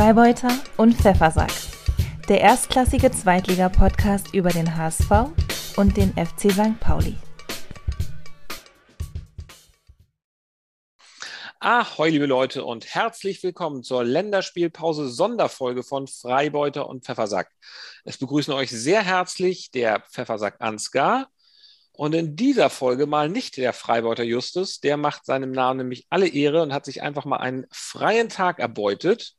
Freibeuter und Pfeffersack. Der erstklassige Zweitliga-Podcast über den HSV und den FC St. Pauli. Ahoi, liebe Leute, und herzlich willkommen zur Länderspielpause Sonderfolge von Freibeuter und Pfeffersack. Es begrüßen euch sehr herzlich der Pfeffersack Ansgar und in dieser Folge mal nicht der Freibeuter Justus, der macht seinem Namen nämlich alle Ehre und hat sich einfach mal einen freien Tag erbeutet.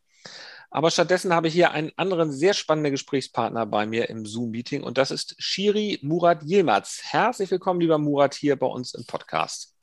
Aber stattdessen habe ich hier einen anderen sehr spannenden Gesprächspartner bei mir im Zoom-Meeting und das ist Shiri Murat Yilmaz. Herzlich willkommen, lieber Murat, hier bei uns im Podcast.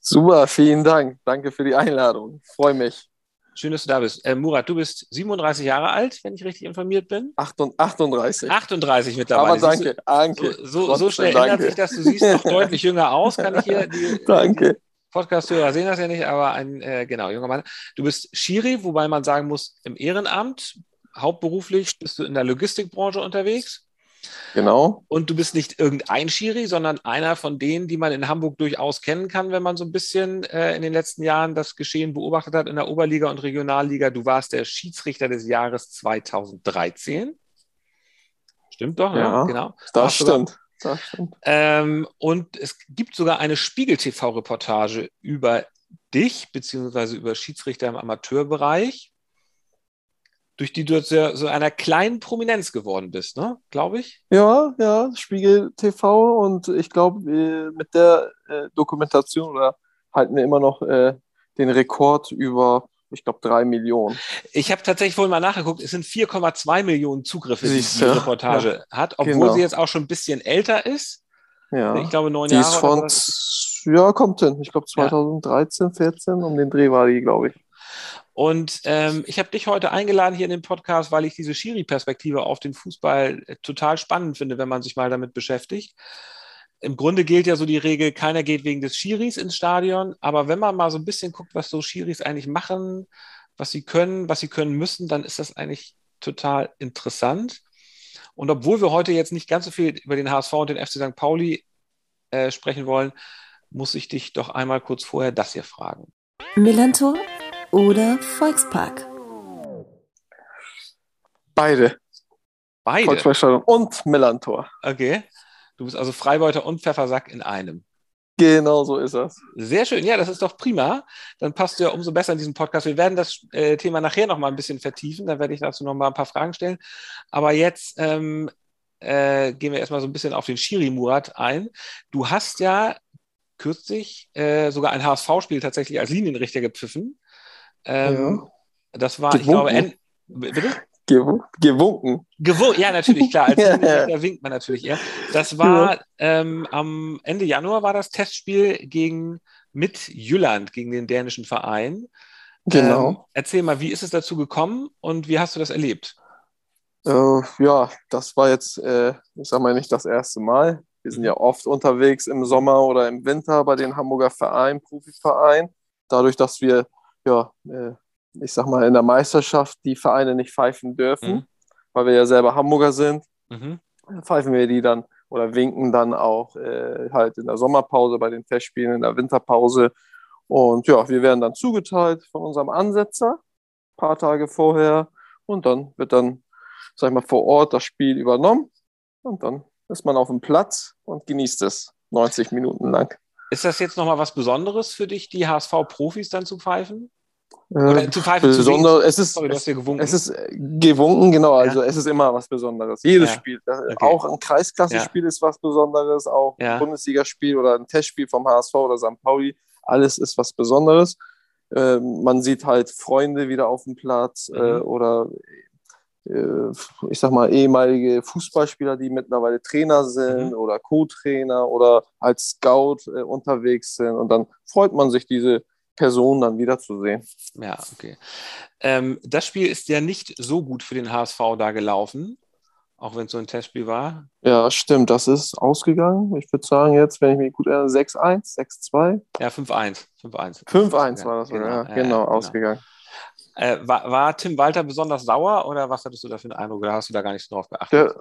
Super, vielen Dank. Danke für die Einladung. Freue mich. Schön, dass du da bist. Äh, Murat, du bist 37 Jahre alt, wenn ich richtig informiert bin. 38. 38 mittlerweile. Aber danke, danke. So, so, so schnell danke. ändert sich das. Du siehst noch deutlich jünger aus, kann ich hier. Die, danke. Podcast-Hörer sehen das ja nicht, aber ein, äh, genau, junger Mann. Du bist Schiri, wobei man sagen muss, im Ehrenamt, hauptberuflich bist du in der Logistikbranche unterwegs. Genau. Und du bist nicht irgendein Schiri, sondern einer von denen, die man in Hamburg durchaus kennen kann, wenn man so ein bisschen äh, in den letzten Jahren das Geschehen beobachtet hat in der Oberliga und Regionalliga. Du warst der Schiedsrichter des Jahres 2013. Stimmt doch, ja, ne? genau. Das stimmt. Das stimmt. Ähm, und es gibt sogar eine Spiegel-TV-Reportage über dich, beziehungsweise über Schiedsrichter im Amateurbereich durch die du zu so einer kleinen Prominenz geworden bist, ne? Glaube ich. Ja, ja, Spiegel TV und ich glaube, mit der äh, Dokumentation oder halten wir immer noch äh, den Rekord über, ich glaube, drei Millionen. Ich habe tatsächlich vorhin mal nachgeguckt, es sind 4,2 Millionen Zugriffe, die die Reportage ja, hat, obwohl genau. sie jetzt auch schon ein bisschen älter ist. Ja. Ich glaube, neun die Jahre. Ist von, ja, kommt hin. Ich glaube, 2013, ja. 14, um den Dreh war die, glaube ich. Und ähm, ich habe dich heute eingeladen hier in den Podcast, weil ich diese Schiri-Perspektive auf den Fußball äh, total spannend finde, wenn man sich mal damit beschäftigt. Im Grunde gilt ja so die Regel, keiner geht wegen des Schiris ins Stadion. Aber wenn man mal so ein bisschen guckt, was so Schiris eigentlich machen, was sie können, was sie können müssen, dann ist das eigentlich total interessant. Und obwohl wir heute jetzt nicht ganz so viel über den HSV und den FC St. Pauli äh, sprechen wollen, muss ich dich doch einmal kurz vorher das hier fragen. Millantor oder Volkspark? Beide. Beide? Volksparkstadion und Millantor. Okay. Du bist also Freibeuter und Pfeffersack in einem. Genau so ist das. Sehr schön. Ja, das ist doch prima. Dann passt du ja umso besser in diesem Podcast. Wir werden das äh, Thema nachher noch mal ein bisschen vertiefen. Dann werde ich dazu noch mal ein paar Fragen stellen. Aber jetzt ähm, äh, gehen wir erstmal so ein bisschen auf den Schiri Murat ein. Du hast ja kürzlich äh, sogar ein HSV-Spiel tatsächlich als Linienrichter gepfiffen. Ähm, ja. Das war, ich glaube, bitte? Gewunken. Gewunken, ja, natürlich, klar. Als ja. winkt man natürlich eher. Das war ähm, am Ende Januar war das Testspiel gegen mit Jylland, gegen den dänischen Verein. Genau. Ähm, erzähl mal, wie ist es dazu gekommen und wie hast du das erlebt? Äh, ja, das war jetzt, äh, ich sag mal, nicht das erste Mal. Wir sind ja oft unterwegs im Sommer oder im Winter bei den Hamburger Vereinen, Profivereinen. Dadurch, dass wir ja, äh, ich sag mal, in der Meisterschaft die Vereine nicht pfeifen dürfen, mhm. weil wir ja selber Hamburger sind. Mhm. Pfeifen wir die dann oder winken dann auch äh, halt in der Sommerpause bei den Festspielen, in der Winterpause. Und ja, wir werden dann zugeteilt von unserem Ansetzer, ein paar Tage vorher. Und dann wird dann, sag ich mal, vor Ort das Spiel übernommen. Und dann ist man auf dem Platz und genießt es 90 Minuten lang. Ist das jetzt nochmal was Besonderes für dich, die HSV-Profis dann zu pfeifen? Oder zu pfeifen Besonder, zu es ist, Sorry, es, es, ist gewunken, genau. Also ja. es ist immer was Besonderes. Jedes ja. Spiel. Okay. Auch ein Kreisklasse-Spiel ja. ist was Besonderes, auch ein Bundesligaspiel oder ein Testspiel vom HSV oder St. Pauli. Alles ist was Besonderes. Äh, man sieht halt Freunde wieder auf dem Platz äh, mhm. äh, oder äh, ich sag mal, ehemalige Fußballspieler, die mittlerweile Trainer sind mhm. oder Co-Trainer oder als Scout äh, unterwegs sind. Und dann freut man sich, diese Person dann wiederzusehen. Ja, okay. Ähm, das Spiel ist ja nicht so gut für den HSV da gelaufen, auch wenn es so ein Testspiel war. Ja, stimmt. Das ist ausgegangen. Ich würde sagen, jetzt, wenn ich mich gut erinnere, 6-1, 6-2. Ja, 5-1. 5-1. 5-1 war das, genau, ja, genau, genau, ausgegangen. Äh, war, war, Tim Walter besonders sauer oder was hattest du da für einen Eindruck? Oder hast du da gar nicht drauf geachtet?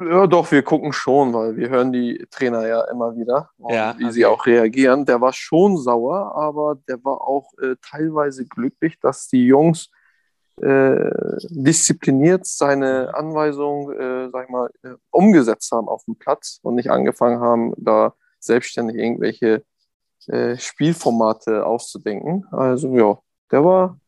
Der, ja, doch, wir gucken schon, weil wir hören die Trainer ja immer wieder, ja, wie okay. sie auch reagieren. Der war schon sauer, aber der war auch äh, teilweise glücklich, dass die Jungs äh, diszipliniert seine Anweisungen, äh, sag ich mal, äh, umgesetzt haben auf dem Platz und nicht angefangen haben, da selbstständig irgendwelche äh, Spielformate auszudenken. Also ja, der war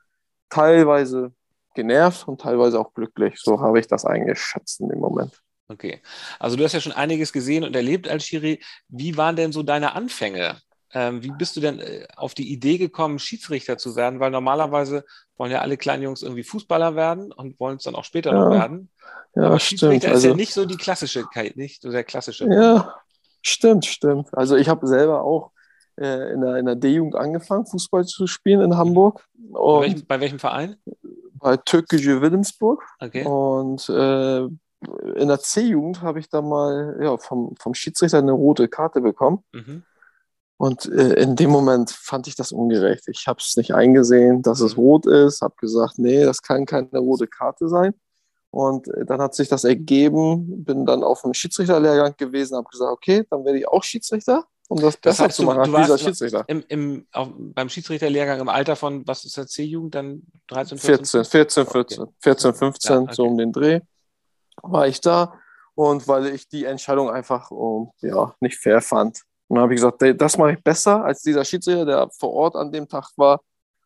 teilweise genervt und teilweise auch glücklich. So habe ich das eingeschätzt in dem Moment. Okay. Also du hast ja schon einiges gesehen und erlebt als Schiri. Wie waren denn so deine Anfänge? Ähm, wie bist du denn äh, auf die Idee gekommen, Schiedsrichter zu werden? Weil normalerweise wollen ja alle kleinen Jungs irgendwie Fußballer werden und wollen es dann auch später ja. noch werden. Ja, Aber Schiedsrichter stimmt. ist ja also, nicht so die klassische, nicht so der klassische. Ja, stimmt, stimmt. Also ich habe selber auch äh, in der, der D-Jugend angefangen, Fußball zu spielen in Hamburg. Bei welchem, bei, welchem, Verein? Bei Türkische Wilhelmsburg. Okay. Und äh, in der C-Jugend habe ich da mal ja, vom, vom Schiedsrichter eine rote Karte bekommen. Mhm. Und äh, in dem Moment fand ich das ungerecht. Ich habe es nicht eingesehen, dass es mhm. rot ist, habe gesagt, nee, das kann keine rote Karte sein. Und äh, dann hat sich das ergeben, bin dann auf einem Schiedsrichterlehrgang gewesen, habe gesagt, okay, dann werde ich auch Schiedsrichter um das besser das heißt, zu machen du, du dieser Schiedsrichter. Im, im, auf, beim Schiedsrichterlehrgang im Alter von, was ist das, C-Jugend, dann 13, 14? 14, 14, 14, okay. 14 15, ja, okay. so um den Dreh war ich da. Und weil ich die Entscheidung einfach um, ja, nicht fair fand. Und dann habe ich gesagt, das mache ich besser als dieser Schiedsrichter, der vor Ort an dem Tag war.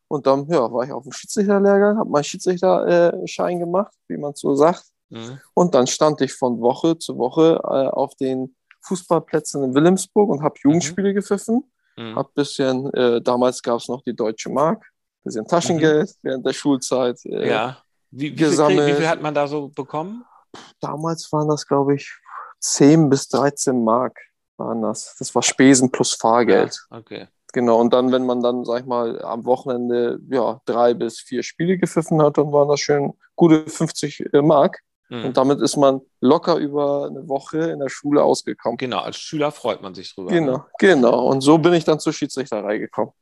Und dann ja, war ich auf dem Schiedsrichterlehrgang, habe meinen Schiedsrichterschein gemacht, wie man so sagt. Mhm. Und dann stand ich von Woche zu Woche äh, auf den Fußballplätzen in Wilhelmsburg und habe Jugendspiele mhm. gepfiffen. Mhm. Hab bisschen, äh, damals gab es noch die Deutsche Mark, bisschen Taschengeld mhm. während der Schulzeit. Äh, ja. Wie, wie, gesammelt. Viel, wie viel hat man da so bekommen? Damals waren das, glaube ich, 10 bis 13 Mark waren das. Das war Spesen plus Fahrgeld. Ja, okay. Genau, und dann, wenn man dann, sag ich mal, am Wochenende ja, drei bis vier Spiele gepfiffen hat, dann waren das schön gute 50 äh, Mark. Mhm. Und damit ist man locker über eine Woche in der Schule ausgekommen. Genau, als Schüler freut man sich drüber. Genau, ne? genau. Und so bin ich dann zur Schiedsrichterei gekommen.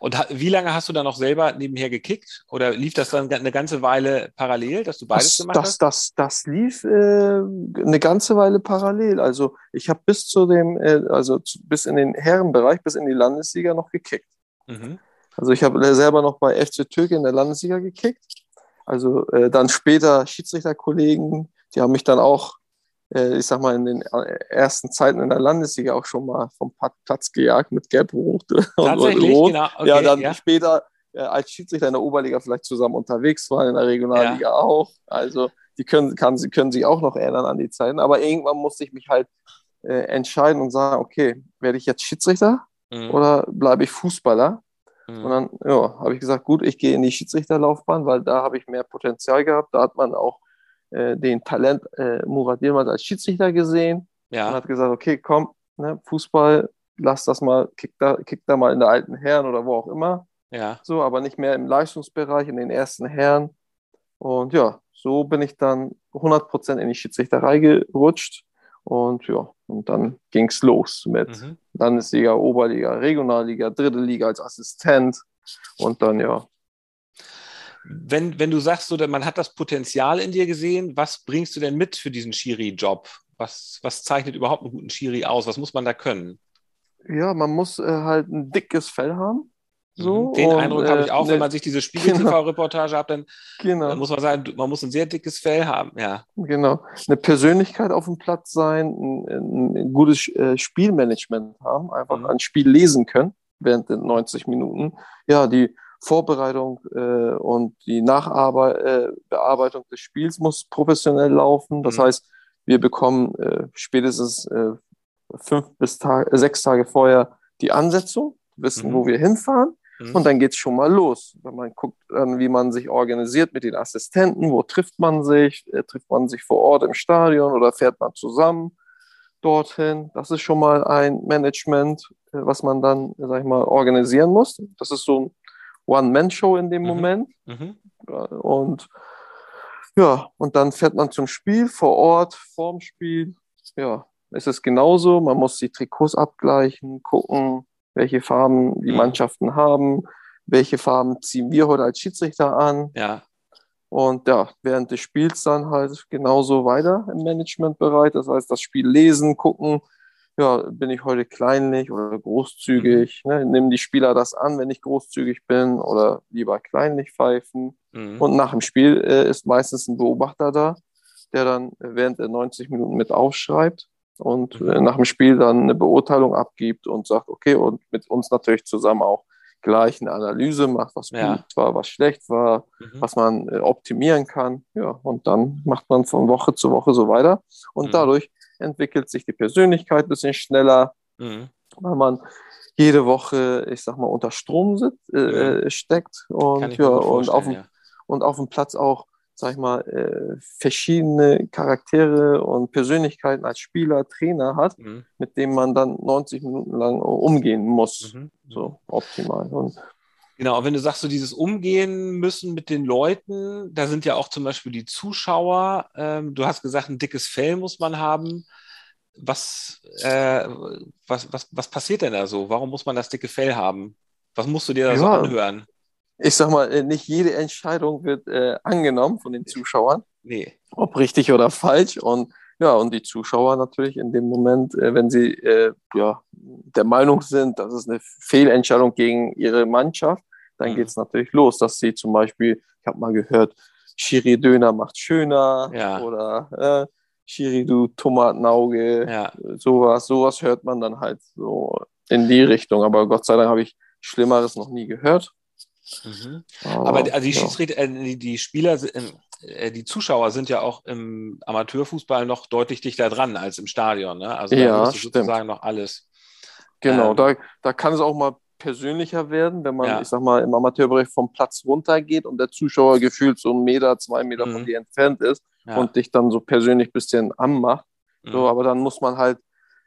Und wie lange hast du dann noch selber nebenher gekickt? Oder lief das dann eine ganze Weile parallel, dass du beides das, gemacht das, hast? Das, das lief äh, eine ganze Weile parallel. Also ich habe bis zu dem, äh, also zu, bis in den Herrenbereich, bis in die Landesliga noch gekickt. Mhm. Also ich habe selber noch bei FC Türke in der Landesliga gekickt. Also äh, dann später Schiedsrichterkollegen, die haben mich dann auch, äh, ich sag mal, in den äh, ersten Zeiten in der Landesliga auch schon mal vom Platz gejagt mit Gelb-Rot und, und Rot. Genau. Okay, ja, dann ja. später äh, als Schiedsrichter in der Oberliga vielleicht zusammen unterwegs waren, in der Regionalliga ja. auch. Also die können, kann, sie können sich auch noch erinnern an die Zeiten. Aber irgendwann musste ich mich halt äh, entscheiden und sagen, okay, werde ich jetzt Schiedsrichter mhm. oder bleibe ich Fußballer? Mhm. Und dann ja, habe ich gesagt, gut, ich gehe in die Schiedsrichterlaufbahn, weil da habe ich mehr Potenzial gehabt. Da hat man auch äh, den Talent äh, Murat Yilmaz als Schiedsrichter gesehen ja. und hat gesagt, okay, komm, ne, Fußball, lass das mal, kick da, kick da mal in der alten Herren oder wo auch immer. Ja. So, aber nicht mehr im Leistungsbereich, in den ersten Herren. Und ja, so bin ich dann 100% in die Schiedsrichterei gerutscht. Und ja, und dann ging es los mit mhm. Landesliga, Oberliga, Regionalliga, dritte Liga als Assistent und dann ja. Wenn, wenn du sagst, so, man hat das Potenzial in dir gesehen, was bringst du denn mit für diesen Schiri-Job? Was, was zeichnet überhaupt einen guten Schiri aus? Was muss man da können? Ja, man muss äh, halt ein dickes Fell haben. So, mhm. Den und, Eindruck habe ich auch, äh, wenn man sich diese Spiegel-TV-Reportage genau, hat, dann, genau. dann, muss man sagen, man muss ein sehr dickes Fell haben. Ja. Genau. Eine Persönlichkeit auf dem Platz sein, ein, ein gutes äh, Spielmanagement haben, einfach mhm. ein Spiel lesen können während den 90 Minuten. Ja, die Vorbereitung äh, und die Nachbearbeitung äh, des Spiels muss professionell laufen. Das mhm. heißt, wir bekommen äh, spätestens äh, fünf bis Tag, sechs Tage vorher die Ansetzung, wissen, mhm. wo wir hinfahren Mhm. Und dann geht es schon mal los. Wenn man guckt, wie man sich organisiert mit den Assistenten, wo trifft man sich, äh, trifft man sich vor Ort im Stadion oder fährt man zusammen dorthin. Das ist schon mal ein Management, äh, was man dann, sag ich mal, organisieren muss. Das ist so ein One-Man-Show in dem mhm. Moment. Mhm. Und ja, und dann fährt man zum Spiel vor Ort, vorm Spiel. Ja, es ist genauso. Man muss die Trikots abgleichen, gucken, welche Farben die mhm. Mannschaften haben, welche Farben ziehen wir heute als Schiedsrichter an. Ja. Und ja, während des Spiels dann halt genauso weiter im Managementbereich. Das heißt, das Spiel lesen, gucken, ja, bin ich heute kleinlich oder großzügig? Ne? Nehmen die Spieler das an, wenn ich großzügig bin oder lieber kleinlich pfeifen? Mhm. Und nach dem Spiel äh, ist meistens ein Beobachter da, der dann während der 90 Minuten mit aufschreibt und äh, nach dem Spiel dann eine Beurteilung abgibt und sagt, okay, und mit uns natürlich zusammen auch gleich eine Analyse macht, was ja. gut war, was schlecht war, mhm. was man äh, optimieren kann. Ja, und dann macht man von Woche zu Woche so weiter. Und mhm. dadurch entwickelt sich die Persönlichkeit ein bisschen schneller, mhm. weil man jede Woche, ich sag mal, unter Strom sitzt, äh, steckt und, ja, und, auf dem, ja. und auf dem Platz auch, sag ich mal, äh, verschiedene Charaktere und Persönlichkeiten als Spieler, Trainer hat, mhm. mit denen man dann 90 Minuten lang umgehen muss. Mhm. So optimal. Und Genau, wenn du sagst, so dieses Umgehen müssen mit den Leuten, da sind ja auch zum Beispiel die Zuschauer. Ähm, du hast gesagt, ein dickes Fell muss man haben. Was, äh, was, was, was passiert denn da so? Warum muss man das dicke Fell haben? Was musst du dir da ja, so anhören? Ich sag mal, äh, nicht jede Entscheidung wird äh, angenommen von den Zuschauern. Nee. Ob richtig oder falsch. Und ja, und die Zuschauer natürlich in dem Moment, äh, wenn sie äh, ja, der Meinung sind, das ist eine Fehlentscheidung gegen ihre Mannschaft, dann mhm. geht es natürlich los, dass sie zum Beispiel, ich habe mal gehört, Schiri Döner macht schöner ja. oder äh, Schiri du Tomatenauge, ja. sowas, sowas hört man dann halt so in die Richtung. Aber Gott sei Dank habe ich Schlimmeres noch nie gehört. Mhm. Aber, Aber, also die Schiedsrichter, äh, die Spieler, äh, die Zuschauer sind ja auch im Amateurfußball noch deutlich dichter dran als im Stadion. Ne? Also da ja, ist sozusagen noch alles. Genau, ähm, da, da kann es auch mal persönlicher werden, wenn man, ja. ich sag mal, im Amateurbereich vom Platz runtergeht und der Zuschauer gefühlt so einen Meter, zwei Meter mhm. von dir entfernt ist ja. und dich dann so persönlich ein bisschen anmacht. Mhm. So, aber dann muss man halt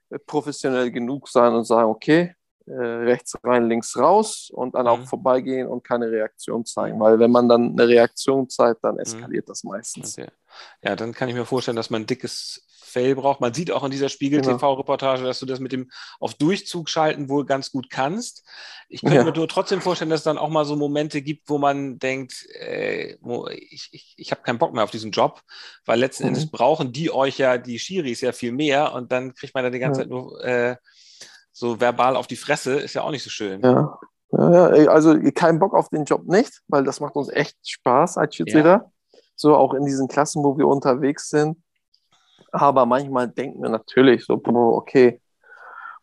äh, professionell genug sein und sagen, okay, äh, rechts rein, links raus und dann mhm. auch vorbeigehen und keine Reaktion zeigen. Weil wenn man dann eine Reaktion zeigt, dann mhm. eskaliert das meistens. Okay. Ja, dann kann ich mir vorstellen, dass man ein dickes Fell braucht. Man sieht auch in dieser Spiegel-TV-Reportage, dass du das mit dem auf Durchzug schalten wohl ganz gut kannst. Ich könnte ja. mir nur trotzdem vorstellen, dass es dann auch mal so Momente gibt, wo man denkt, äh, ich, ich, ich habe keinen Bock mehr auf diesen Job, weil letzten mhm. Endes brauchen die euch ja, die Schiris ja viel mehr und dann kriegt man da die ganze ja. Zeit nur äh, so verbal auf die Fresse, ist ja auch nicht so schön. Ja. Ja, also kein Bock auf den Job nicht, weil das macht uns echt Spaß als Schiedsrichter. Ja. So auch in diesen Klassen, wo wir unterwegs sind. Aber manchmal denken wir natürlich so, okay,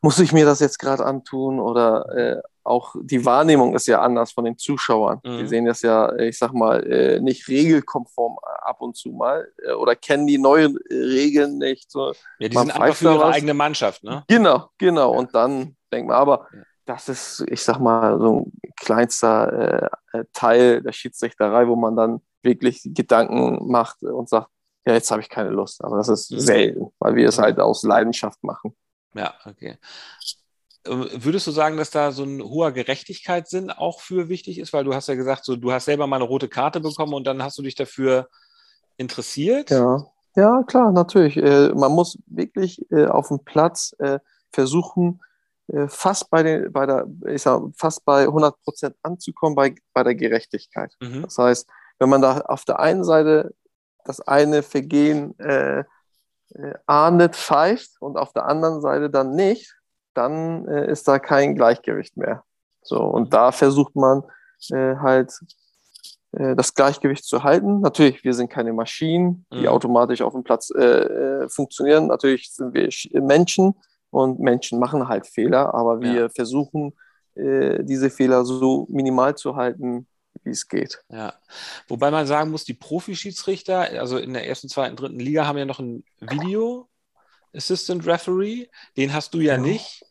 muss ich mir das jetzt gerade antun? Oder äh, auch die Wahrnehmung ist ja anders von den Zuschauern. Mhm. Die sehen das ja, ich sag mal, äh, nicht regelkonform ab und zu mal äh, oder kennen die neuen Regeln nicht. So, ja, die sind einfach für ihre eigene Mannschaft, ne? Genau, genau. Ja. Und dann denkt man, aber das ist, ich sag mal, so ein kleinster äh, äh, Teil der Schiedsrichterei, wo man dann wirklich Gedanken macht und sagt, ja, jetzt habe ich keine Lust. Aber das ist mhm. selten, weil wir es halt aus Leidenschaft machen. Ja, okay. Ähm, würdest du sagen, dass da so ein hoher Gerechtigkeitssinn auch für wichtig ist? Weil du hast ja gesagt, so, du hast selber mal eine rote Karte bekommen und dann hast du dich dafür interessiert? Ja, ja klar, natürlich. Äh, man muss wirklich äh, auf dem Platz äh, versuchen, fast bei, den, bei der, ich sag, fast bei 100 Prozent anzukommen bei, bei der Gerechtigkeit. Mhm. Das heißt, wenn man da auf der einen Seite das eine Vergehen äh, äh, ahndet, pfeift und auf der anderen Seite dann nicht, dann äh, ist da kein Gleichgewicht mehr. So, und da versucht man äh, halt äh, das Gleichgewicht zu halten. Natürlich, wir sind keine Maschinen, die mhm. automatisch auf dem Platz äh, äh, funktionieren. Natürlich sind wir Menschen und Menschen machen halt Fehler, aber wir ja. versuchen, diese Fehler so minimal zu halten, wie es geht. Ja, wobei man sagen muss, die Profi-Schiedsrichter, also in der ersten, zweiten, dritten Liga, haben ja noch ein Video Assistant Referee. Den hast du ja, ja. nicht.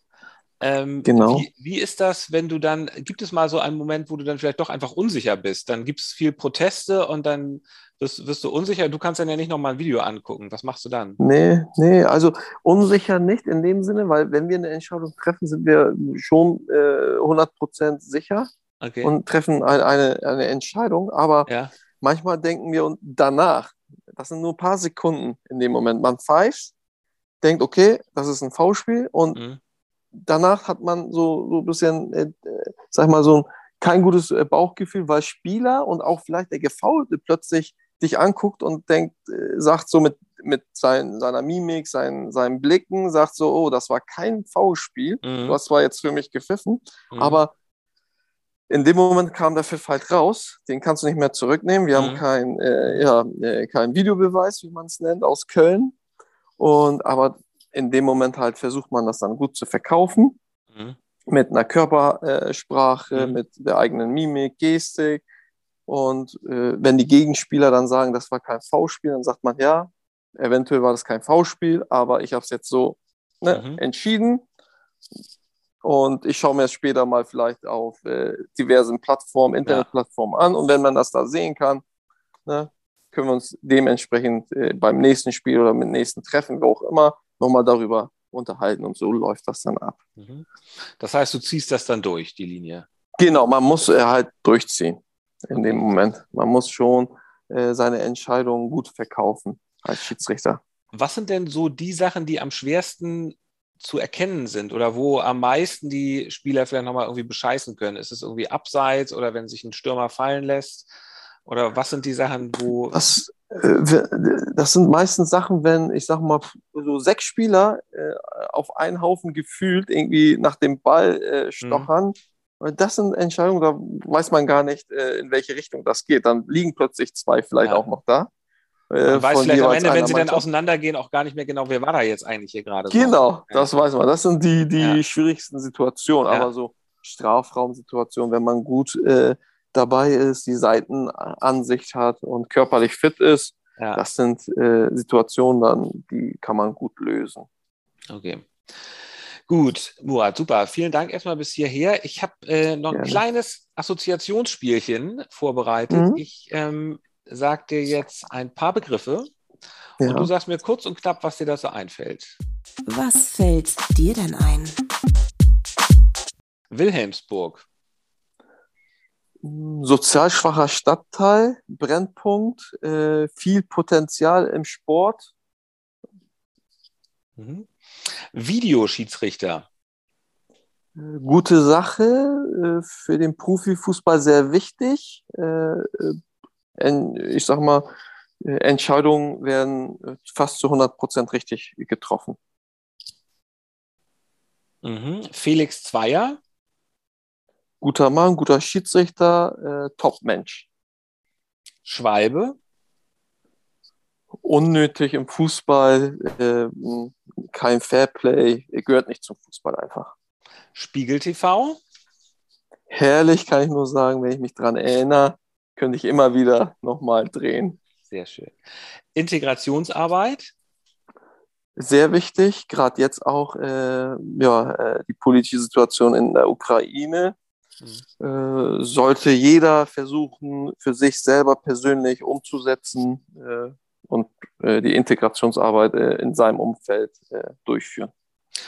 Ähm, genau. Wie, wie, ist das, wenn du dann, gibt es mal so einen Moment, wo du dann vielleicht doch einfach unsicher bist? Dann gibt es viel Proteste und dann wirst, wirst, du unsicher. Du kannst dann ja nicht nochmal ein Video angucken. Was machst du dann? Nee, nee, also unsicher nicht in dem Sinne, weil wenn wir eine Entscheidung treffen, sind wir schon äh, 100% sicher okay. und treffen eine, eine, eine Entscheidung. Aber ja. manchmal denken wir danach, das sind nur ein paar Sekunden in dem Moment. Man pfeift, denkt, okay, das ist ein V-Spiel und mhm. danach hat man so, so ein bisschen, äh, sag mal, so ein, kein gutes äh, Bauchgefühl, weil Spieler und auch vielleicht der Gefaulte plötzlich dich anguckt und denkt, äh, sagt so mit mit sein, seiner Mimik, sein, seinen Blicken sagt so, oh, das war kein Foulspiel. Mhm. Du hast zwar jetzt für mich gepfiffen, Mhm. aber in dem Moment kam der Pfiff halt raus. Den kannst du nicht mehr zurücknehmen. Wir Mhm. haben keinen äh, ja, äh, kein Videobeweis, wie man es nennt, aus Köln. Und aber in dem Moment halt versucht man das dann gut zu verkaufen Mhm. mit einer Körpersprache, Mhm. mit der eigenen Mimik, Gestik. Und äh, wenn die Gegenspieler dann sagen, das war kein V-Spiel, dann sagt man, ja, eventuell war das kein V-Spiel, aber ich habe es jetzt so ne, Mhm. entschieden. Und ich schaue mir es später mal vielleicht auf äh, diversen Plattformen, Internetplattformen an. Und wenn man das da sehen kann, ne, können wir uns dementsprechend äh, beim nächsten Spiel oder mit nächsten Treffen, wo auch immer, nochmal darüber unterhalten. Und so läuft das dann ab. Mhm. Das heißt, du ziehst das dann durch, die Linie. Genau, man muss äh, halt durchziehen in dem Moment. Man muss schon äh, seine Entscheidungen gut verkaufen als Schiedsrichter. Was sind denn so die Sachen, die am schwersten zu erkennen sind oder wo am meisten die Spieler vielleicht nochmal irgendwie bescheißen können? Ist es irgendwie abseits oder wenn sich ein Stürmer fallen lässt? Oder was sind die Sachen, wo. Das, äh, das sind meistens Sachen, wenn, ich sag mal, so sechs Spieler äh, auf einen Haufen gefühlt irgendwie nach dem Ball äh, stochern. Und Das sind Entscheidungen, da weiß man gar nicht, in welche Richtung das geht. Dann liegen plötzlich zwei vielleicht Ja. auch noch da. Man weiß vielleicht am Ende, wenn sie dann Mannschaft. auseinandergehen, auch gar nicht mehr genau, wer war da jetzt eigentlich hier gerade. so. Genau, Ja. das weiß man. Das sind die, die Ja. schwierigsten Situationen. Ja. Aber so Strafraumsituationen, wenn man gut äh, dabei ist, die Seitenansicht hat und körperlich fit ist, Ja, das sind äh, Situationen dann, die kann man gut lösen. okay. Gut, Murat, super. Vielen Dank erstmal bis hierher. Ich habe äh, noch ein Gerne. kleines Assoziationsspielchen vorbereitet. Mhm. Ich ähm, sage dir jetzt ein paar Begriffe Ja. und du sagst mir kurz und knapp, was dir da so einfällt. Was fällt dir denn ein? Wilhelmsburg, Sozial schwacher Stadtteil, Brennpunkt, äh, viel Potenzial im Sport. mhm. Videoschiedsrichter, Äh, Gute Sache, äh, für den Profifußball sehr wichtig. Äh, ich sag mal, Entscheidungen werden fast zu 100 Prozent richtig getroffen. mhm. Felix Zweier, Guter Mann, guter Schiedsrichter, äh, Top-Mensch. Schwalbe, Unnötig im Fußball, äh, kein Fairplay, gehört nicht zum Fußball einfach. Spiegel TV, Herrlich, kann ich nur sagen, wenn ich mich dran erinnere, könnte ich immer wieder nochmal drehen. sehr schön. Integrationsarbeit, Sehr wichtig, gerade jetzt auch äh, ja, äh, die politische Situation in der Ukraine. Äh, sollte jeder versuchen, für sich selber persönlich umzusetzen äh, und äh, die Integrationsarbeit äh, in seinem Umfeld äh, durchführen.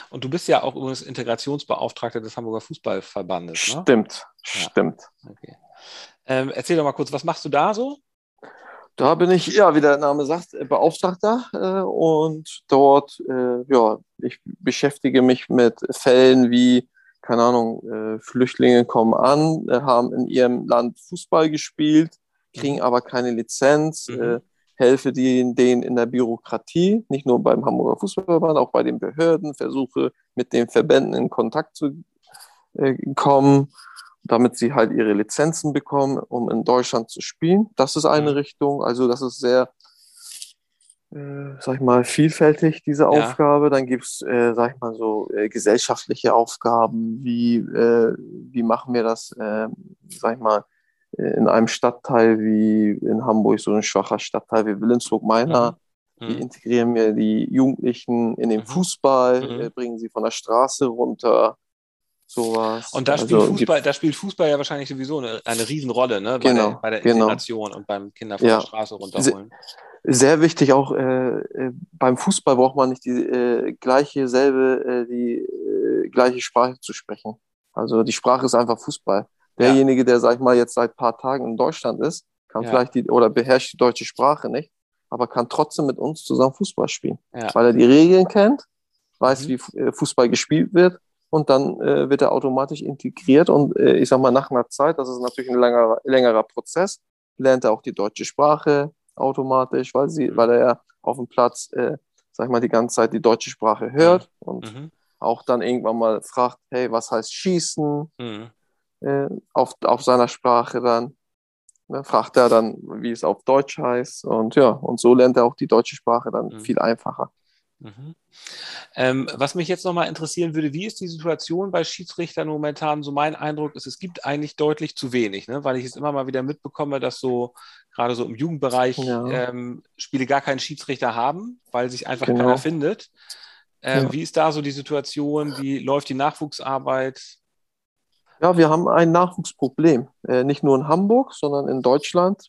Und du bist ja auch übrigens Integrationsbeauftragter des Hamburger Fußballverbandes. Ne? Stimmt, Ja. stimmt. Okay. Ähm, erzähl doch mal kurz, was machst du da so? Da bin ich, ja, wie der Name sagt, Beauftragter äh, und dort, äh, ja, ich beschäftige mich mit Fällen wie, keine Ahnung, äh, Flüchtlinge kommen an, äh, haben in ihrem Land Fußball gespielt, kriegen aber keine Lizenz, Mhm. äh, helfe denen, denen in der Bürokratie, nicht nur beim Hamburger Fußballverband, auch bei den Behörden, versuche mit den Verbänden in Kontakt zu äh, kommen, damit sie halt ihre Lizenzen bekommen, um in Deutschland zu spielen. Das ist eine Mhm. Richtung, also das ist sehr, äh, sag ich mal, vielfältig, diese Aufgabe. Dann gibt's, äh, sag ich mal, so äh, gesellschaftliche Aufgaben, wie, äh, wie machen wir das, äh, sag ich mal, äh, in einem Stadtteil wie in Hamburg, so ein schwacher Stadtteil wie Willensburg-Meiner. Wie Mhm. integrieren wir die Jugendlichen in den Mhm. Fußball, Mhm. äh, bringen sie von der Straße runter, sowas. Und da spielt, Also, Fußball, da spielt Fußball ja wahrscheinlich sowieso eine, eine Riesenrolle, ne? Bei Genau, der, bei der genau. Integration und beim Kinder von Ja. der Straße runterholen. Sehr wichtig auch äh, äh, beim Fußball braucht man nicht die äh, gleiche selbe äh, die äh, gleiche Sprache zu sprechen. Also die Sprache ist einfach Fußball. Derjenige, der sag ich mal jetzt seit paar Tagen in Deutschland ist, kann Ja. vielleicht die oder beherrscht die deutsche Sprache nicht, aber kann trotzdem mit uns zusammen Fußball spielen, Ja. weil er die Regeln kennt, weiß Mhm. wie äh, Fußball gespielt wird und dann äh, wird er automatisch integriert und äh, ich sag mal nach einer Zeit, das ist natürlich ein längerer, längerer Prozess, lernt er auch die deutsche Sprache automatisch, weil sie, Mhm. weil er ja auf dem Platz, äh, sag ich mal, die ganze Zeit die deutsche Sprache hört und Mhm. auch dann irgendwann mal fragt, hey, was heißt schießen Mhm. äh, auf, auf seiner Sprache dann. Ne, fragt er dann, wie es auf Deutsch heißt. Und ja, und so lernt er auch die deutsche Sprache dann Mhm. viel einfacher. Mhm. Ähm, was mich jetzt nochmal interessieren würde, wie ist die Situation bei Schiedsrichtern momentan? So mein Eindruck ist, es gibt eigentlich deutlich zu wenig, ne? weil ich es immer mal wieder mitbekomme, dass so gerade so im Jugendbereich Ja. ähm, Spiele gar keinen Schiedsrichter haben, weil sich einfach Genau. keiner findet. Ähm, Ja. Wie ist da so die Situation? Wie läuft die Nachwuchsarbeit? Ja, wir haben ein Nachwuchsproblem. Äh, nicht nur in Hamburg, sondern in Deutschland.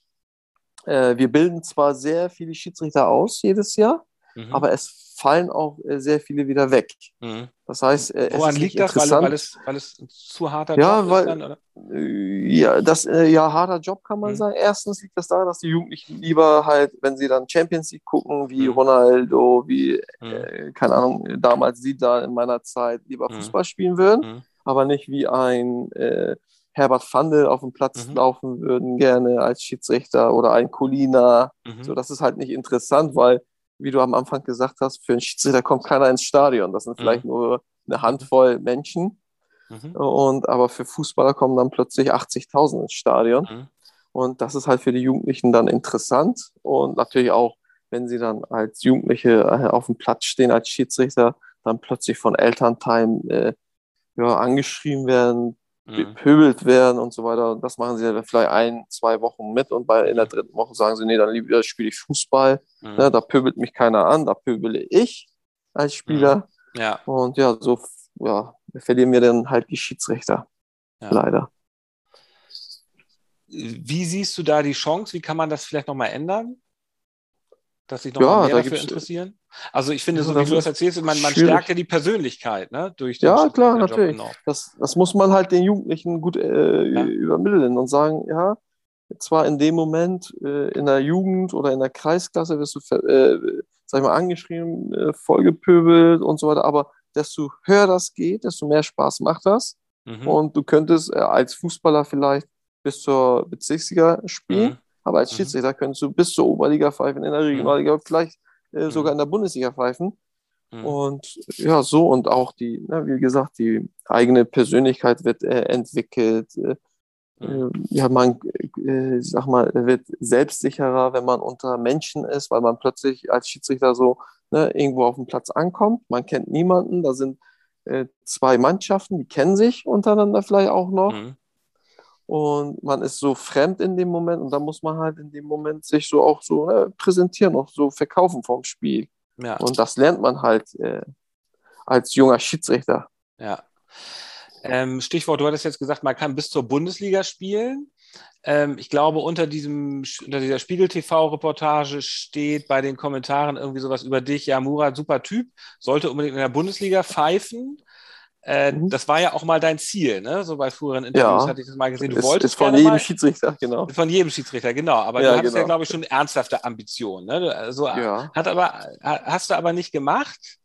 Äh, wir bilden zwar sehr viele Schiedsrichter aus jedes Jahr, Mhm. aber es fallen auch äh, sehr viele wieder weg. Mhm. Das heißt, äh, es Woran liegt das? Weil, weil, es, weil es ein zu harter Ja, Job weil- ist? Dann, oder? Äh, Ja, das äh, ja harter Job kann man Mhm. sagen. Erstens liegt das daran, dass die Jugendlichen lieber halt, wenn sie dann Champions League gucken, wie Mhm. Ronaldo, wie Mhm. äh, keine Ahnung, damals sie da in meiner Zeit lieber Mhm. Fußball spielen würden, Mhm. aber nicht wie ein äh, Herbert Fandel auf dem Platz Mhm. laufen würden gerne als Schiedsrichter oder ein Colina. Mhm. So, das ist halt nicht interessant, weil, wie du am Anfang gesagt hast, für einen Schiedsrichter kommt keiner ins Stadion. Das sind vielleicht nur eine Handvoll Menschen. Mhm. Und aber für Fußballer kommen dann plötzlich 80.000 ins Stadion. Mhm. Und das ist halt für die Jugendlichen dann interessant. Und natürlich auch, wenn sie dann als Jugendliche äh, auf dem Platz stehen als Schiedsrichter, dann plötzlich von Elternteilen äh, ja, angeschrieben werden, Mhm. Bepöbelt werden und so weiter. Das machen sie dann vielleicht ein, zwei Wochen mit und bei, in der dritten Woche sagen sie, nee, dann lieber spiele ich Fußball. Mhm. Ne, da pöbelt mich keiner an, da pöbele ich als Spieler. Ja, Und ja, so ja, verlieren wir dann halt die Schiedsrichter. Ja. Leider. Wie siehst du da die Chance? Wie kann man das vielleicht nochmal ändern? Dass sich noch Ja, mehr da dafür gibt's- interessieren? Also ich finde, so wie du das erzählst, man, man stärkt ja die Persönlichkeit, ne? Durch den Ja, klar, natürlich. Genau. Das, das muss man halt den Jugendlichen gut äh, Ja. übermitteln und sagen, ja, zwar in dem Moment äh, in der Jugend oder in der Kreisklasse wirst du, äh, sag ich mal, angeschrieben, äh, vollgepöbelt und so weiter, aber desto höher das geht, desto mehr Spaß macht das. Mhm. Und du könntest äh, als Fußballer vielleicht bis zur Bezirksliga spielen, Mhm. Aber als Mhm. Schiedsrichter könntest du bis zur Oberliga pfeifen, in der Regionalliga, vielleicht äh, Mhm. sogar in der Bundesliga pfeifen. Mhm. Und ja, so und auch die, ne, wie gesagt, die eigene Persönlichkeit wird äh, entwickelt. Äh, Mhm. äh, ja, man, äh, ich sag mal, wird selbstsicherer, wenn man unter Menschen ist, weil man plötzlich als Schiedsrichter so ne, irgendwo auf dem Platz ankommt. Man kennt niemanden, da sind äh, zwei Mannschaften, die kennen sich untereinander vielleicht auch noch. Mhm. Und man ist so fremd in dem Moment und da muss man halt in dem Moment sich so auch so äh, präsentieren, auch so verkaufen vom Spiel. Ja, Und das lernt man halt äh, als junger Schiedsrichter. ja. Ähm, Stichwort, du hattest jetzt gesagt, man kann bis zur Bundesliga spielen. Ähm, ich glaube, unter, diesem, unter dieser Spiegel-TV-Reportage steht bei den Kommentaren irgendwie sowas über dich. Ja, Murat, super Typ, sollte unbedingt in der Bundesliga pfeifen. Äh, Mhm. Das war ja auch mal dein Ziel, ne? So bei früheren Interviews Ja. hatte ich das mal gesehen. Du ist, wolltest ist von jedem mal, Schiedsrichter, genau. von jedem Schiedsrichter, genau. Aber Ja, du hattest ja, genau. glaube ich, schon ernsthafte Ambitionen. Ne? Also, Ja. hat aber, hast du aber nicht gemacht.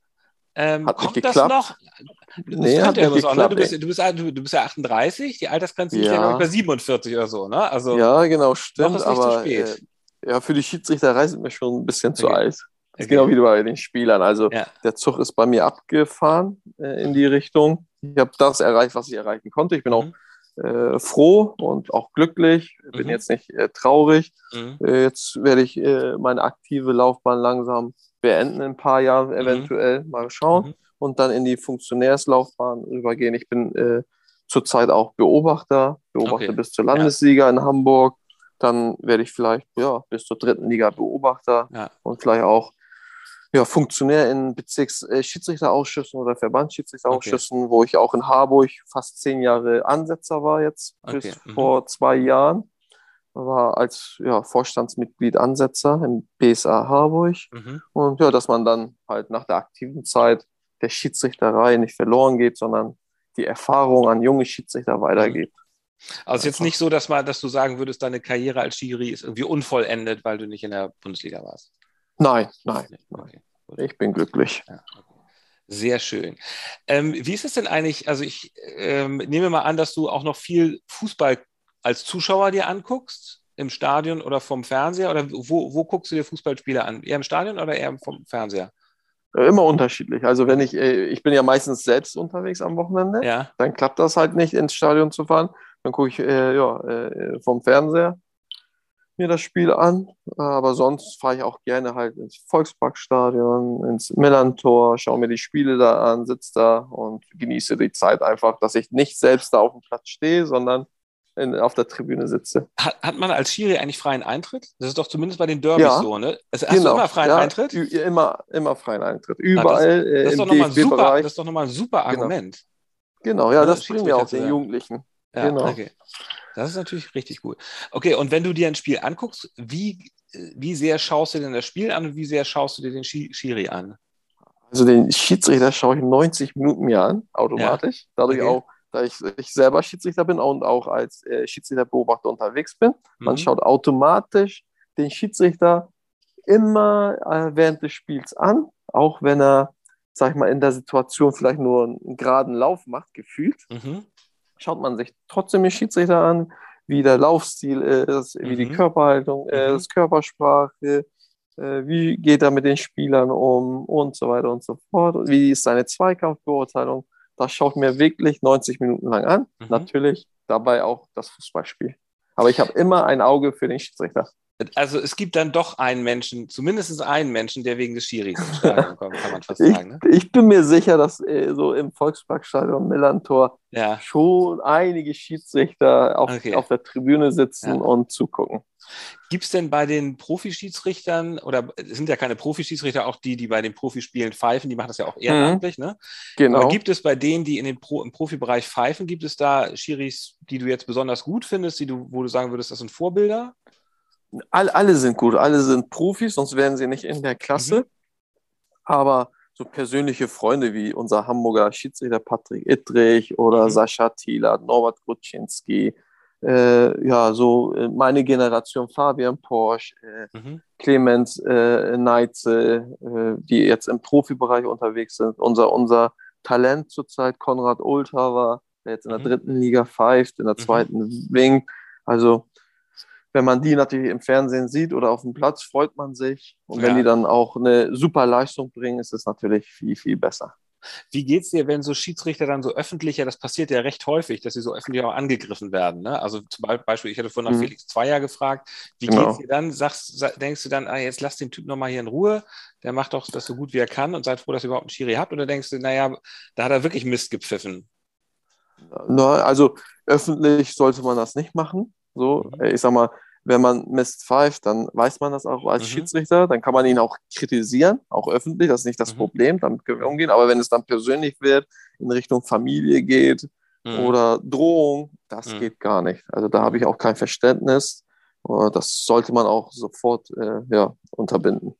Ähm, Hat nicht kommt das geklappt. noch? Das Nee, hat ja nicht was auch, ne? geklappt, du, bist, du, bist, ja- du, bist ja 38, die Altersgrenze ja, Ja. glaube ich, bei 47 oder so. Ne? Also, Ja, genau, noch stimmt. ist nicht zu aber spät. äh, ja, für die Schiedsrichterei sind wir schon ein bisschen zu Okay. alt. Das Okay. genau wie bei den Spielern. Also Ja. der Zug ist bei mir abgefahren äh, in die Richtung. Ich habe das erreicht, was ich erreichen konnte. Ich bin auch Mhm. äh, froh und auch glücklich. Bin Mhm. jetzt nicht äh, traurig. Mhm. Äh, jetzt werde ich äh, meine aktive Laufbahn langsam beenden in ein paar Jahren eventuell. Mal schauen. Mhm. Und dann in die Funktionärslaufbahn übergehen. Ich bin äh, zurzeit auch Beobachter, Beobachter Okay. bis zur Landesliga in Hamburg. Dann werde ich vielleicht ja, bis zur dritten Liga Beobachter Ja. und vielleicht auch ja, Funktionär in Bezirks-Schiedsrichterausschüssen oder Verbandsschiedsrichterausschüssen, wo ich auch in Harburg fast zehn Jahre Ansetzer war jetzt bis Okay, mhm. vor zwei Jahren. War als ja, Vorstandsmitglied Ansetzer im BSA Harburg. Mhm. Und ja, dass man dann halt nach der aktiven Zeit der Schiedsrichterei nicht verloren geht, sondern die Erfahrung an junge Schiedsrichter weitergibt. Also jetzt nicht so, dass, man, dass du sagen würdest, deine Karriere als Schiri ist irgendwie unvollendet, weil du nicht in der Bundesliga warst. Nein, nein, nein. Ich bin glücklich. Ja, okay. Sehr schön. Ähm, wie ist es denn eigentlich? Also ich ähm, nehme mal an, dass du auch noch viel Fußball als Zuschauer dir anguckst. im Stadion oder vom Fernseher? Oder wo, wo guckst du dir Fußballspiele an? Eher im Stadion oder eher vom Fernseher? Äh, Immer unterschiedlich. Also wenn ich, äh, ich bin ja meistens selbst unterwegs am Wochenende, Ja. dann klappt das halt nicht, ins Stadion zu fahren. Dann gucke ich äh, ja, äh, vom Fernseher mir das Spiel an. Aber sonst fahre ich auch gerne halt ins Volksparkstadion, ins Millantor, schaue mir die Spiele da an, sitze da und genieße die Zeit einfach, dass ich nicht selbst da auf dem Platz stehe, sondern in, auf der Tribüne sitze. Hat, hat man als Schiri eigentlich freien Eintritt? Das ist doch zumindest bei den Derbys Ja. so, ne? Also, hast du immer freien ja, Eintritt? Immer, immer freien Eintritt. Überall äh, Das ist, im doch noch mal ein super, das ist doch nochmal ein super Genau. Argument. Genau, ja, Ja, das bringen wir auch den. Jugendlichen. Ja, Genau. okay. Das ist natürlich richtig cool. Okay, und wenn du dir ein Spiel anguckst, wie, wie sehr schaust du denn das Spiel an und wie sehr schaust du dir den Schi- Schiri an? Also den Schiedsrichter schaue ich 90 Minuten mir an, automatisch. Dadurch Okay. auch, da ich, ich selber Schiedsrichter bin und auch als äh, Schiedsrichterbeobachter unterwegs bin. Man Mhm. schaut automatisch den Schiedsrichter immer äh, während des Spiels an, auch wenn er, sag ich mal, in der Situation vielleicht nur einen geraden Lauf macht, gefühlt. Mhm. Schaut man sich trotzdem den Schiedsrichter an, wie der Laufstil ist, wie die Mhm. Körperhaltung Mhm. ist, Körpersprache, äh, wie geht er mit den Spielern um und so weiter und so fort. Wie ist seine Zweikampfbeurteilung? Das schaut mir wirklich 90 Minuten lang an. Mhm. Natürlich dabei auch das Fußballspiel. Aber ich habe immer ein Auge für den Schiedsrichter. Also es gibt dann doch einen Menschen, zumindest einen Menschen, der wegen des Schiris ins Stadion kommt, kann man fast Ich, sagen. Ne? ich bin mir sicher, dass äh, so im Volksparkstadion Millantor Ja. schon einige Schiedsrichter auf, Okay. auf der Tribüne sitzen Ja. und zugucken. Gibt es denn bei den Profischiedsrichtern, oder es sind ja keine Profischiedsrichter, auch die, die bei den Profispielen pfeifen, die machen das ja auch ehrenamtlich, ne? Genau. Aber gibt es bei denen, die in den Pro, im Profibereich pfeifen, gibt es da Schiris, die du jetzt besonders gut findest, die du, wo du sagen würdest, das sind Vorbilder? All, alle sind gut, alle sind Profis, sonst wären sie nicht in der Klasse. Aber so persönliche Freunde wie unser Hamburger Schiedsrichter Patrick Ittrich oder Mhm. Sascha Thielert, Norbert Grutschinski, äh, ja, so äh, meine Generation Fabian Porsche, äh, Mhm. Clemens äh, Neitzel, äh, die jetzt im Profibereich unterwegs sind. Unser, unser Talent zurzeit, Konrad Oldhaver, der jetzt in der Mhm. dritten Liga pfeift, in der Mhm. zweiten winkt. Also, wenn man die natürlich im Fernsehen sieht oder auf dem Platz, freut man sich. Und wenn Ja. die dann auch eine super Leistung bringen, ist es natürlich viel, viel besser. Wie geht's dir, wenn so Schiedsrichter dann so öffentlich, ja, das passiert ja recht häufig, dass sie so öffentlich auch angegriffen werden. Ne? Also zum Be- Beispiel, ich hatte vorhin nach Mhm. Felix Zweier gefragt, wie Genau. geht's dir dann? Sagst, sa- denkst du dann, ah, jetzt lass den Typ nochmal hier in Ruhe, der macht doch das so gut wie er kann und seid froh, dass ihr überhaupt einen Schiri habt? Oder denkst du, naja, da hat er wirklich Mist gepfiffen? Na, also öffentlich sollte man das nicht machen. So, Mhm. ich sag mal, wenn man Mist pfeift, dann weiß man das auch als Mhm. Schiedsrichter. Dann kann man ihn auch kritisieren, auch öffentlich. Das ist nicht das Mhm. Problem, damit können wir umgehen. Aber wenn es dann persönlich wird, in Richtung Familie geht Mhm. oder Drohung, das Mhm. geht gar nicht. Also da habe ich auch kein Verständnis. Äh, Das sollte man auch sofort äh, ja, unterbinden.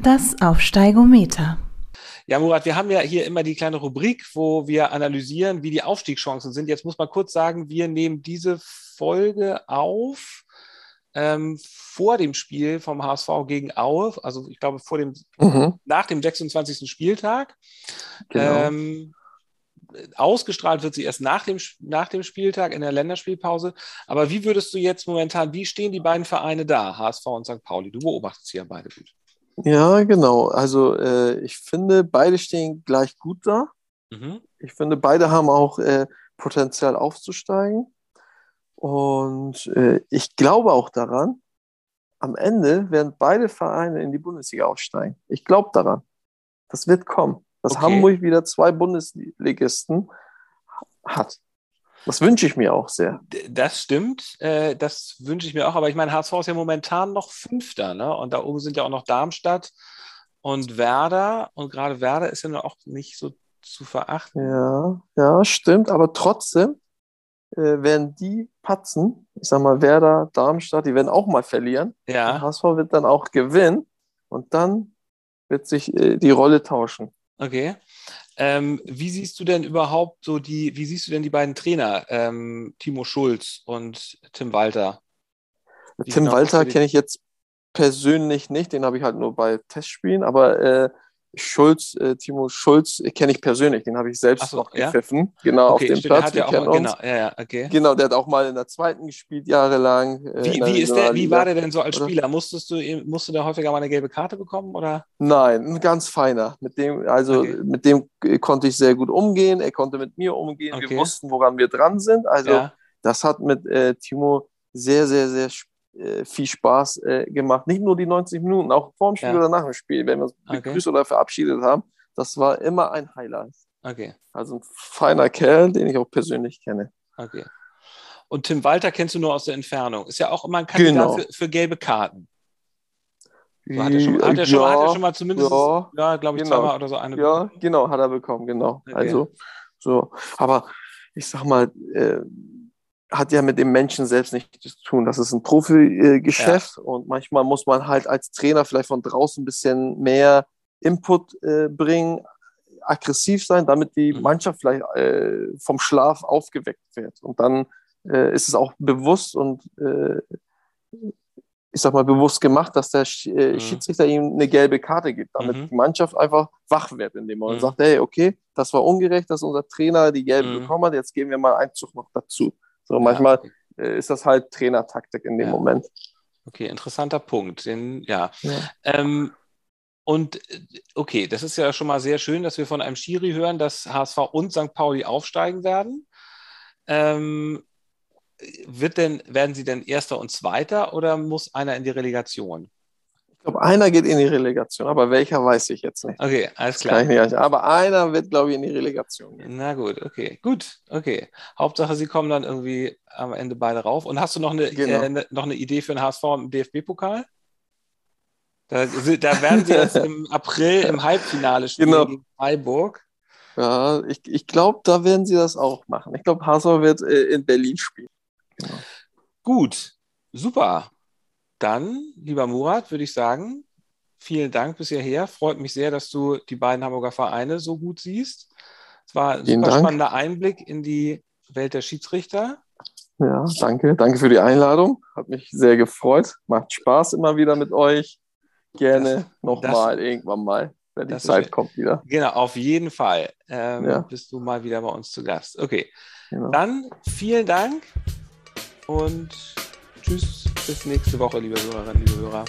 Das Aufsteigometer. Ja, Murat, wir haben ja hier immer die kleine Rubrik, wo wir analysieren, wie die Aufstiegschancen sind. Jetzt muss man kurz sagen, wir nehmen diese Folge auf ähm, vor dem Spiel vom HSV gegen Aue, also ich glaube vor dem, Mhm, nach dem 26. Spieltag. genau. Ähm, ausgestrahlt wird sie erst nach dem, nach dem Spieltag in der Länderspielpause. Aber wie würdest du jetzt momentan, wie stehen die beiden Vereine da, HSV und St. Pauli? Du beobachtest sie ja beide gut. Ja, genau. Also äh, ich finde, beide stehen gleich gut da. Mhm. Ich finde, beide haben auch äh, Potenzial aufzusteigen. Und äh, ich glaube auch daran, am Ende werden beide Vereine in die Bundesliga aufsteigen. Ich glaube daran. Das wird kommen. Dass Okay. Hamburg wieder zwei Bundesligisten hat. Das wünsche ich mir auch sehr. Das stimmt, äh, das wünsche ich mir auch, aber ich meine, HSV ist ja momentan noch Fünfter, ne? Und da oben sind ja auch noch Darmstadt und Werder. Und gerade Werder ist ja auch nicht so zu verachten. Ja, ja, stimmt. Aber trotzdem äh, werden die patzen. Ich sag mal, Werder, Darmstadt, die werden auch mal verlieren. Ja, HSV wird dann auch gewinnen und dann wird sich äh, die Rolle tauschen. okay. Ähm, wie siehst du denn überhaupt so die, wie siehst du denn die beiden Trainer, ähm, Timo Schulz und Tim Walter? Wie Tim genau Walter kenne ich jetzt persönlich nicht, den habe ich halt nur bei Testspielen, aber äh, Schulz, äh, Timo Schulz, äh, kenne ich persönlich, den habe ich selbst so, noch ja? gepfiffen, genau okay, auf dem stimmt, der Platz. hat ja auch, kennen genau, ja, ja, okay. Genau, der hat auch mal in der zweiten gespielt, jahrelang. äh, Wie, wie, ist der, wie war der denn so als Oder? Spieler? Musstest du, musst du da häufiger mal eine gelbe Karte bekommen? Oder? Nein, ein ganz feiner. Mit dem, also Okay. mit dem äh, konnte ich sehr gut umgehen. Er konnte mit mir umgehen. Okay. Wir wussten, woran wir dran sind. Also ja, das hat mit äh, Timo sehr, sehr, sehr äh, viel Spaß äh, gemacht. Nicht nur die 90 Minuten, auch vor dem Spiel Ja. oder nach dem Spiel, wenn wir uns Okay. begrüßt oder verabschiedet haben. Das war immer ein Highlight. okay, Also ein feiner Kerl, den ich auch persönlich kenne. okay. Und Tim Walter kennst du nur aus der Entfernung. Ist ja auch immer ein Kandidat Genau. für, für gelbe Karten. So, hat, er schon, hat, er schon, ja, hat er schon mal zumindest, ja, ja, glaube ich, genau. zweimal oder so eine Ja, genau, hat er bekommen, genau. Okay. Also, so. Aber ich sag mal, äh, hat ja mit dem Menschen selbst nichts zu tun. Das ist ein Profi-Geschäft und manchmal muss man halt als Trainer vielleicht von draußen ein bisschen mehr Input äh, bringen, aggressiv sein, damit die Mhm. Mannschaft vielleicht äh, vom Schlaf aufgeweckt wird. Und dann äh, ist es auch bewusst und äh, ich sag mal bewusst gemacht, dass der Sch äh, Mhm. Schiedsrichter ihm eine gelbe Karte gibt, damit Mhm. die Mannschaft einfach wach wird in dem Moment Mhm. und sagt, hey, okay, das war ungerecht, dass unser Trainer die gelbe Mhm. bekommen hat, jetzt geben wir mal einen Zug noch dazu. So Ja, manchmal okay. äh, ist das halt Trainertaktik in dem Ja. Moment. Okay, interessanter Punkt. Den, ja. Ja. Ähm, und äh, okay, das ist ja schon mal sehr schön, dass wir von einem Schiri hören, dass HSV und St. Pauli aufsteigen werden. Ähm, wird denn, werden sie denn Erster und Zweiter oder muss einer in die Relegation? Glaube, einer geht in die Relegation, aber welcher weiß ich jetzt nicht. Okay, alles klar. nicht. Aber einer wird, glaube ich, in die Relegation gehen. Na gut, okay, gut, okay. Hauptsache, sie kommen dann irgendwie am Ende beide rauf. Und hast du noch eine, Genau. äh, noch eine Idee für den HSV im DFB-Pokal? Da, da werden sie jetzt im April im Halbfinale spielen Genau. gegen Freiburg. Ja, ich, ich glaube, da werden sie das auch machen. Ich glaube, Hasau wird äh, in Berlin spielen. Gut, super. Dann, lieber Murat, würde ich sagen, vielen Dank bis hierher. Freut mich sehr, dass du die beiden Hamburger Vereine so gut siehst. Es war ein Vielen super Dank. spannender Einblick in die Welt der Schiedsrichter. Ja, danke. Danke für die Einladung. Hat mich sehr gefreut. Macht Spaß immer wieder mit euch. Gerne nochmal, irgendwann mal, wenn die Zeit kommt wieder. Genau, auf jeden Fall ähm, Ja. bist du mal wieder bei uns zu Gast. Okay, Genau. dann vielen Dank und tschüss, bis nächste Woche, liebe Hörerinnen, liebe Hörer.